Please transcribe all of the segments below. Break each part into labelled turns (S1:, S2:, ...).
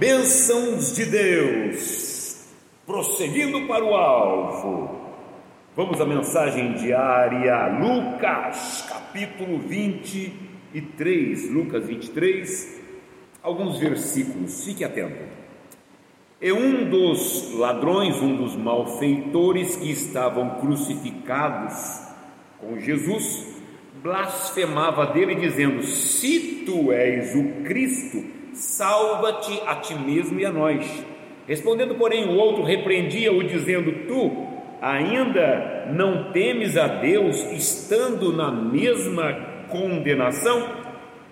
S1: Bênçãos de Deus, prosseguindo para o alvo. Vamos à mensagem diária, Lucas, capítulo 23, Lucas 23, alguns versículos, fique atento. E um dos ladrões, um dos malfeitores que estavam crucificados com Jesus, blasfemava dele, dizendo: Se tu és o Cristo, salva-te a ti mesmo e a nós. Respondendo, porém, o outro repreendia-o, dizendo: Tu ainda não temes a Deus, estando na mesma condenação?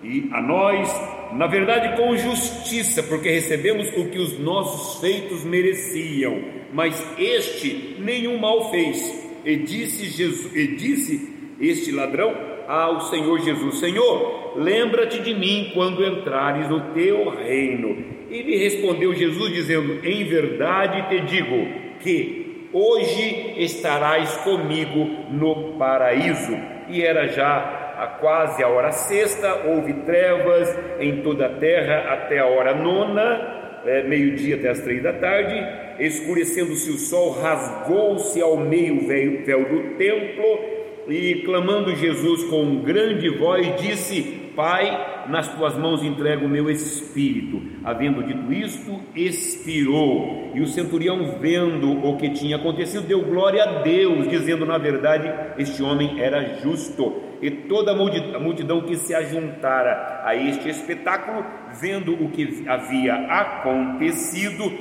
S1: E a nós, na verdade, com justiça, porque recebemos o que os nossos feitos mereciam, mas este nenhum mal fez. E disse Jesus, e disse este ladrão ao Senhor Jesus: Senhor, lembra-te de mim quando entrares no teu reino. E lhe respondeu Jesus, dizendo: Em verdade te digo que hoje estarás comigo no paraíso. E era já a quase a hora sexta, houve trevas em toda a terra até a hora nona, é, meio-dia até as três da tarde, escurecendo-se o sol, rasgou-se ao meio o véu do templo e clamando Jesus com grande voz, disse: Pai, nas tuas mãos entrego o meu espírito. Havendo dito isto, expirou. E o centurião, vendo o que tinha acontecido, deu glória a Deus, dizendo: Na verdade, este homem era justo. E toda a multidão que se ajuntara a este espetáculo, vendo o que havia acontecido,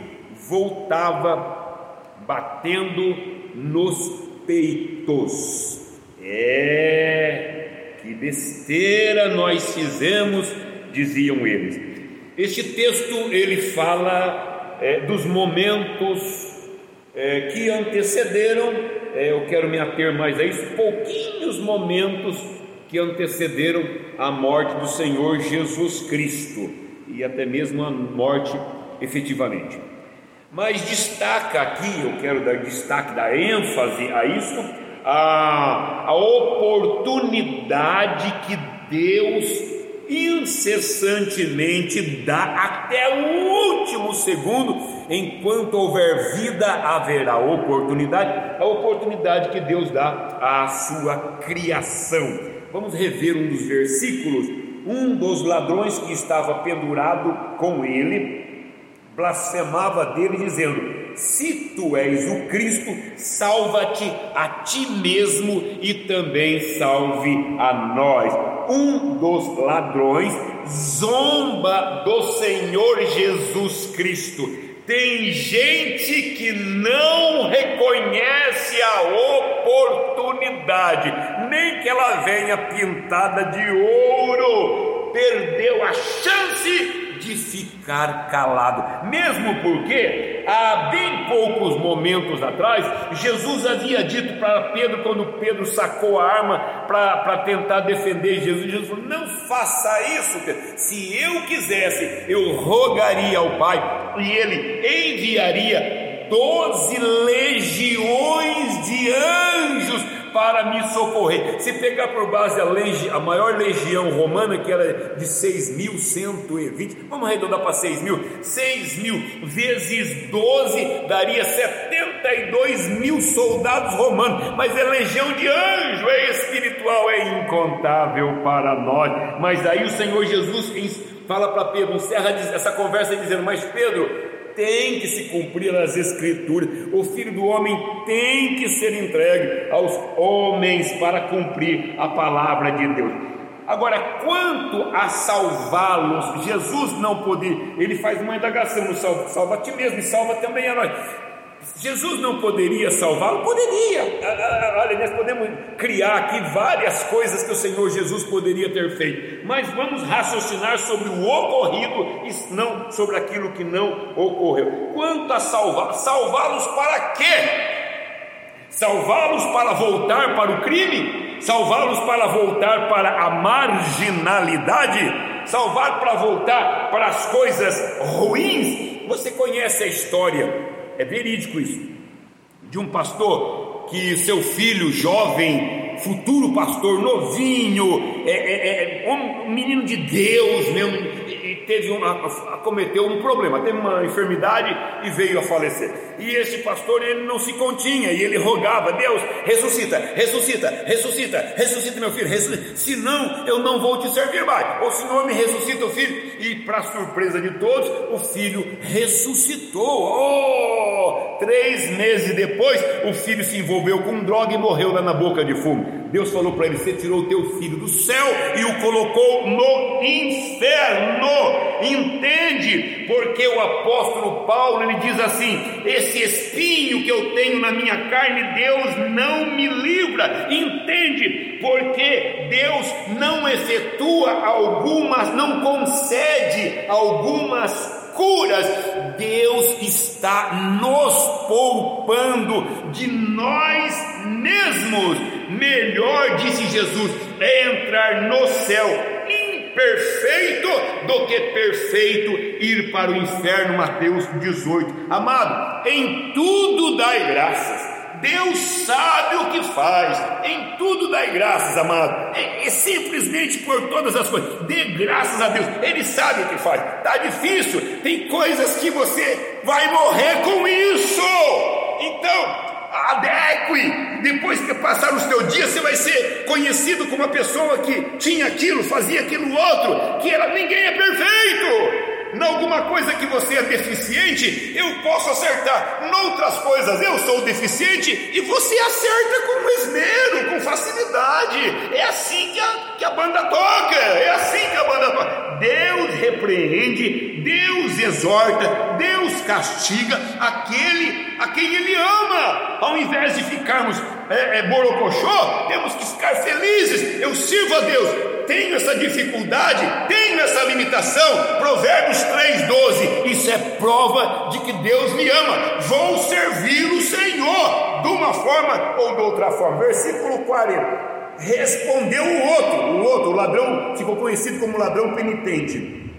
S1: voltava batendo nos peitos. Besteira nós fizemos, diziam eles. Este texto ele fala é, dos momentos é, que antecederam, é, eu quero me ater mais a isso, pouquinhos momentos que antecederam a morte do Senhor Jesus Cristo e até mesmo a morte efetivamente. Mas destaca aqui, eu quero dar destaque, dar ênfase a isso, a, a oportunidade que Deus incessantemente dá até o último segundo, enquanto houver vida, haverá oportunidade, a oportunidade que Deus dá à sua criação. Vamos rever um dos versículos. Um dos ladrões que estava pendurado com ele blasfemava dele, dizendo: se tu és o Cristo, salva-te a ti mesmo e também salve a nós. Um dos ladrões zomba do Senhor Jesus Cristo. Tem gente que não reconhece a oportunidade, nem que ela venha pintada de ouro, perdeu a chance de ficar calado, mesmo porque há bem poucos momentos atrás, Jesus havia dito para Pedro, quando Pedro sacou a arma para tentar defender Jesus, Jesus falou: Não faça isso, Pedro. se eu quisesse, eu rogaria ao Pai e ele enviaria doze legiões de anjos para me socorrer. Se pegar por base a, legi, a maior legião romana, que era de 6.120, vamos arredondar para 6 mil, 6 mil vezes 12 daria 72 mil soldados romanos, mas é legião de anjo, é espiritual, é incontável para nós. Mas aí o Senhor Jesus fala para Pedro, encerra essa conversa dizendo: Mas Pedro, tem que se cumprir as Escrituras, o Filho do Homem tem que ser entregue aos homens para cumprir a palavra de Deus. Agora, quanto a salvá-los, Jesus não podia, ele faz uma indagação: salva, salva a ti mesmo e salva também a nós. Jesus não poderia salvá-lo? Poderia. Ah, ah, ah, olha, nós podemos criar aqui várias coisas que o Senhor Jesus poderia ter feito, mas vamos raciocinar sobre o ocorrido e não sobre aquilo que não ocorreu. Quanto a salvar, salvá-los para quê? Salvá-los para voltar para o crime? Salvá-los para voltar para a marginalidade? Salvar para voltar para as coisas ruins? Você conhece a história é verídico isso, de um pastor que seu filho jovem, futuro pastor, novinho, é, é, é um menino de Deus mesmo, teve uma, acometeu um problema, teve uma enfermidade e veio a falecer. E esse pastor ele não se continha e ele rogava: Deus, ressuscita, ressuscita, ressuscita, ressuscita meu filho, ressuscita. senão eu não vou te servir mais. O Senhor me ressuscita o filho. E para surpresa de todos, o filho ressuscitou. Oh! Três meses depois, o filho se envolveu com droga e morreu lá na boca de fumo. Deus falou para ele: Você tirou o teu filho do céu e o colocou no inferno. Entende? Porque o apóstolo Paulo ele diz assim: Esse espinho que eu tenho na minha carne, Deus não me livra. Entende? Porque Deus não efetua algumas, não concede algumas curas, Deus está nos poupando de nós mesmos. Melhor, disse Jesus, é entrar no céu imperfeito do que perfeito ir para o inferno. Mateus 18. Amado, em tudo dai graças Deus sabe o que faz, em tudo dai graças, amado, é, é, simplesmente por todas as coisas, dê graças a Deus, Ele sabe o que faz, está difícil, tem coisas que você vai morrer com isso, então adeque, depois que passar o seu dia, você vai ser conhecido como uma pessoa que tinha aquilo, fazia aquilo outro, que era, ninguém é perfeito, em alguma coisa que você é deficiente, eu posso acertar. Noutras coisas eu sou deficiente e você acerta com esmero, com facilidade. É assim que a, que a banda toca, é assim que a banda toca. Deus repreende, Deus exorta, Deus castiga aquele a quem Ele ama. Ao invés de ficarmos é, é, borocochô, temos que ficar felizes. Eu sirvo a Deus, tenho essa dificuldade, tenho essa limitação. Provérbios 3,12. Isso é prova de que Deus me ama. Vou servir o Senhor de uma forma ou de outra forma. Versículo 40. Respondeu o outro, o outro, o ladrão, ficou conhecido como ladrão penitente,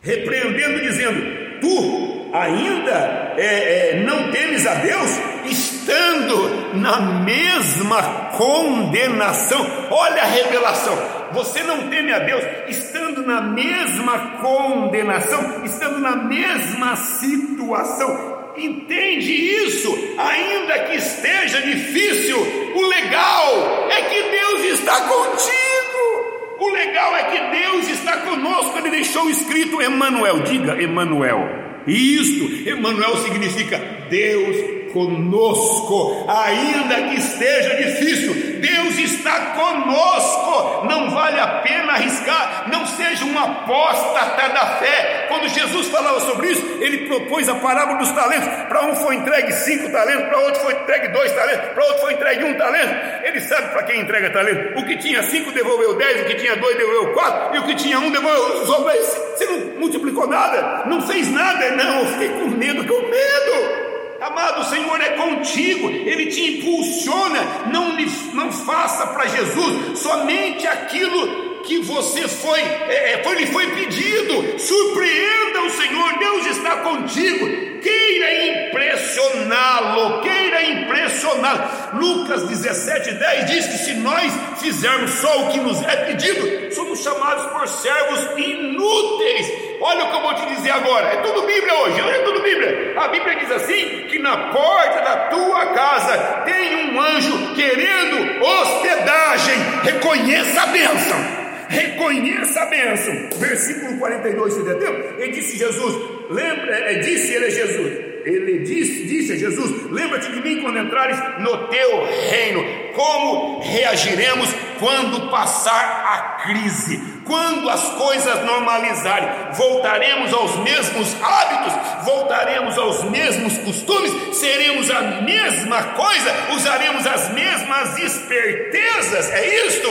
S1: repreendendo, dizendo: Tu ainda é, é, não temes a Deus, estando na mesma condenação. Olha a revelação. Você não teme a Deus, estando na mesma condenação, estando na mesma situação. Entende isso? Ainda que esteja difícil, o legal é que Deus está contigo. O legal é que Deus está conosco. Ele deixou escrito Emanuel. Diga Emanuel. Isto, Emanuel significa Deus conosco, ainda que esteja difícil, Deus está conosco. Não vale a pena arriscar, não seja um apóstata da fé. Quando Jesus falava sobre isso, ele propôs a parábola dos talentos. Para um foi entregue cinco talentos, para outro foi entregue dois talentos, para outro foi entregue um talento. Ele sabe para quem entrega talento. O que tinha cinco devolveu dez, o que tinha dois devolveu quatro, e o que tinha um devolveu. Você não multiplicou nada, não fez nada. Não, eu fiquei com medo, com medo. Amado, o Senhor é contigo, Ele te impulsiona. Não, não faça para Jesus somente aquilo que você foi, é, é, foi, lhe foi pedido. Surpreenda o Senhor, Deus está contigo. Queira impressioná-lo, queira Lucas 17, 10 diz que se nós fizermos só o que nos é pedido, somos chamados por servos inúteis. Olha o que eu vou te dizer agora, é tudo Bíblia hoje, é tudo Bíblia. A Bíblia diz assim: que na porta da tua casa tem um anjo querendo hospedagem, reconheça a bênção reconheça a bênção. Versículo 42, você entendeu? E disse Jesus, lembra, é, disse ele a Jesus, ele disse, disse a Jesus: Lembra-te de mim quando entrares no teu reino. Como reagiremos quando passar a crise? Quando as coisas normalizarem? Voltaremos aos mesmos hábitos? Voltaremos aos mesmos costumes? Seremos a mesma coisa? Usaremos as mesmas espertezas? É isto?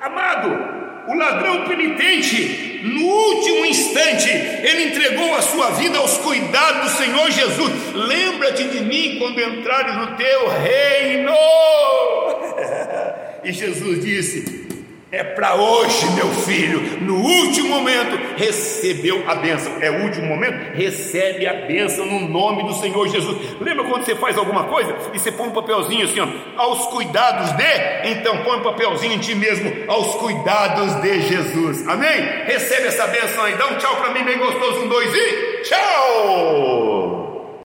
S1: Amado, o ladrão penitente, no último instante, ele entregou a sua vida aos cuidados do Senhor Jesus. Lembra-te de mim quando entrares no teu reino. e Jesus disse: É para hoje, meu filho. No último momento, recebeu a bênção. É o último momento? Recebe a bênção no nome do Senhor Jesus. Lembra quando você faz alguma coisa e você põe um papelzinho assim, ó, aos cuidados de? Então põe um papelzinho em ti mesmo, aos cuidados de Jesus. Amém? Recebe essa bênção aí. Dá um tchau para mim, bem gostoso. Um, dois e tchau!